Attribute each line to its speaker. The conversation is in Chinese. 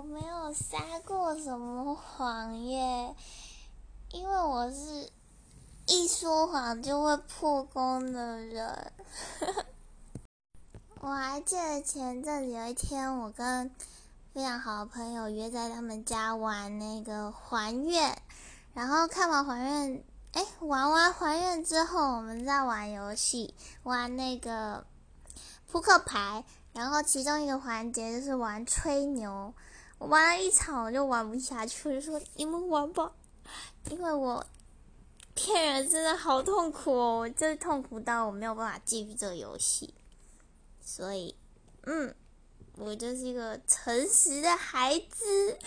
Speaker 1: 我没有撒过什么谎耶，因为我是一说谎就会破功的人。我还记得前阵子有一天，我跟非常好的朋友约在他们家玩那个还愿，然后看完还愿，哎，玩完还愿之后，我们在玩游戏，玩那个扑克牌，然后其中一个环节就是玩吹牛。我玩了一场，我就玩不下去，我就说你们玩吧，因为我骗人真的好痛苦哦，我真的痛苦到我没有办法继续这个游戏。所以，嗯，我就是一个诚实的孩子。